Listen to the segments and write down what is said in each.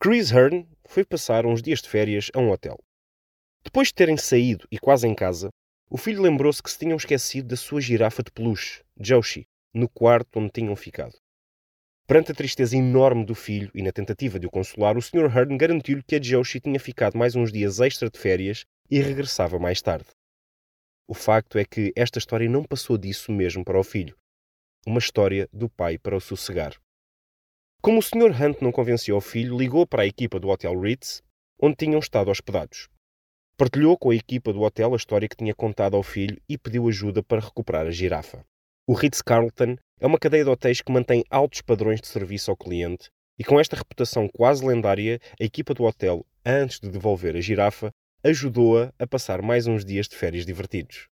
Chris Hearn foi passar uns dias de férias a um hotel. Depois de terem saído e quase em casa, o filho lembrou-se que se tinham esquecido da sua girafa de peluche, Joshi, no quarto onde tinham ficado. Perante a tristeza enorme do filho e na tentativa de o consolar, o Sr. Hearn garantiu-lhe que a Joshi tinha ficado mais uns dias extra de férias e regressava mais tarde. O facto é que esta história não passou disso mesmo para o filho. Uma história do pai para o sossegar. Como o Sr. Hunt não convenceu o filho, ligou para a equipa do Hotel Ritz, onde tinham estado hospedados. Partilhou com a equipa do hotel a história que tinha contado ao filho e pediu ajuda para recuperar a girafa. O Ritz-Carlton é uma cadeia de hotéis que mantém altos padrões de serviço ao cliente e com esta reputação quase lendária, a equipa do hotel, antes de devolver a girafa, ajudou-a a passar mais uns dias de férias divertidos.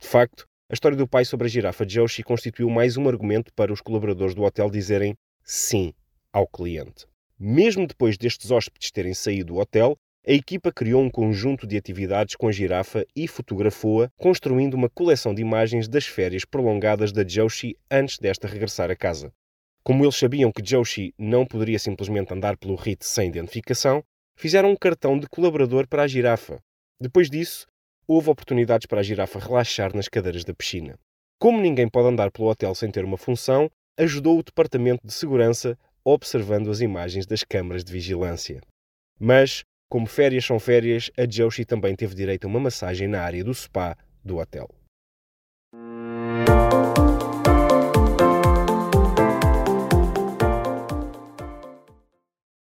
De facto, a história do pai sobre a girafa Joshi constituiu mais um argumento para os colaboradores do hotel dizerem sim ao cliente. Mesmo depois destes hóspedes terem saído do hotel, a equipa criou um conjunto de atividades com a girafa e fotografou-a, construindo uma coleção de imagens das férias prolongadas da Joshi antes desta regressar a casa. Como eles sabiam que Joshi não poderia simplesmente andar pelo RIT sem identificação, fizeram um cartão de colaborador para a girafa. Depois disso, houve oportunidades para a girafa relaxar nas cadeiras da piscina. Como ninguém pode andar pelo hotel sem ter uma função, ajudou o departamento de segurança observando as imagens das câmaras de vigilância. Mas, como férias são férias, a Joshi também teve direito a uma massagem na área do spa do hotel.